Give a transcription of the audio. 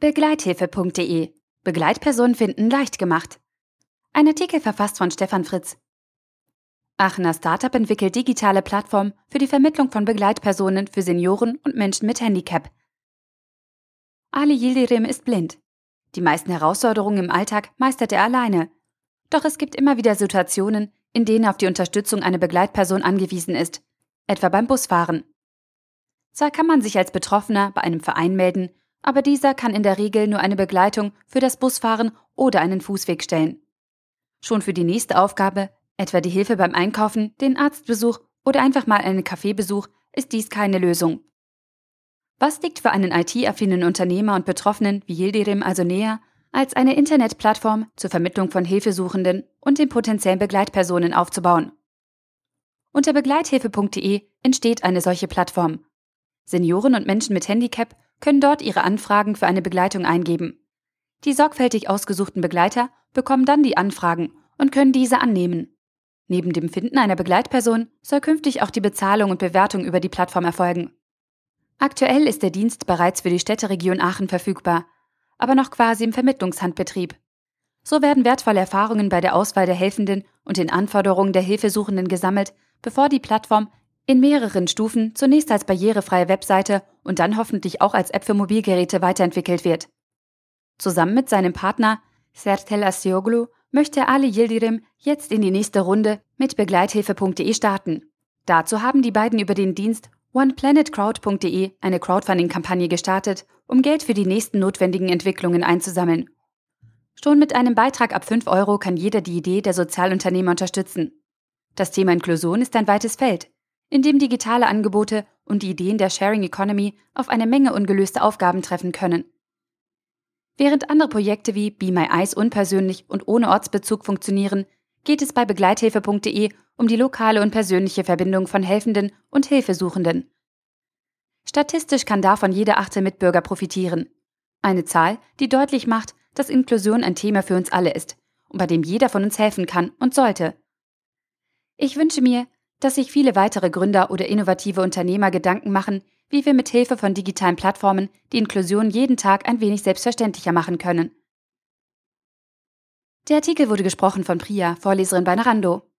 Begleithilfe.de Begleitpersonen finden leicht gemacht. Ein Artikel verfasst von Stefan Fritz. Aachener Startup entwickelt digitale Plattform für die Vermittlung von Begleitpersonen für Senioren und Menschen mit Handicap. Ali Yildirim ist blind. Die meisten Herausforderungen im Alltag meistert er alleine. Doch es gibt immer wieder Situationen, in denen auf die Unterstützung einer Begleitperson angewiesen ist, etwa beim Busfahren. Zwar kann man sich als Betroffener bei einem Verein melden aber dieser kann in der Regel nur eine Begleitung für das Busfahren oder einen Fußweg stellen. Schon für die nächste Aufgabe, etwa die Hilfe beim Einkaufen, den Arztbesuch oder einfach mal einen Kaffeebesuch, ist dies keine Lösung. Was liegt für einen IT-affinen Unternehmer und Betroffenen wie Yildirim also näher, als eine Internetplattform zur Vermittlung von Hilfesuchenden und den potenziellen Begleitpersonen aufzubauen? Unter begleithilfe.de entsteht eine solche Plattform. Senioren und Menschen mit Handicap können dort ihre Anfragen für eine Begleitung eingeben. Die sorgfältig ausgesuchten Begleiter bekommen dann die Anfragen und können diese annehmen. Neben dem Finden einer Begleitperson soll künftig auch die Bezahlung und Bewertung über die Plattform erfolgen. Aktuell ist der Dienst bereits für die Städteregion Aachen verfügbar, aber noch quasi im Vermittlungshandbetrieb. So werden wertvolle Erfahrungen bei der Auswahl der Helfenden und den Anforderungen der Hilfesuchenden gesammelt, bevor die Plattform in mehreren Stufen zunächst als barrierefreie Webseite und dann hoffentlich auch als App für Mobilgeräte weiterentwickelt wird. Zusammen mit seinem Partner Sertel Asioglu möchte Ali Yildirim jetzt in die nächste Runde mit begleithilfe.de starten. Dazu haben die beiden über den Dienst oneplanetcrowd.de eine Crowdfunding-Kampagne gestartet, um Geld für die nächsten notwendigen Entwicklungen einzusammeln. Schon mit einem Beitrag ab 5 Euro kann jeder die Idee der Sozialunternehmer unterstützen. Das Thema Inklusion ist ein weites Feld, in dem digitale Angebote und die Ideen der Sharing Economy auf eine Menge ungelöste Aufgaben treffen können. Während andere Projekte wie Be My Eyes unpersönlich und ohne Ortsbezug funktionieren, geht es bei begleithilfe.de um die lokale und persönliche Verbindung von Helfenden und Hilfesuchenden. Statistisch kann davon jeder achte Mitbürger profitieren. Eine Zahl, die deutlich macht, dass Inklusion ein Thema für uns alle ist und bei dem jeder von uns helfen kann und sollte. Ich wünsche mir, dass sich viele weitere Gründer oder innovative Unternehmer Gedanken machen, wie wir mit Hilfe von digitalen Plattformen die Inklusion jeden Tag ein wenig selbstverständlicher machen können. Der Artikel wurde gesprochen von Priya, Vorleserin bei Narando.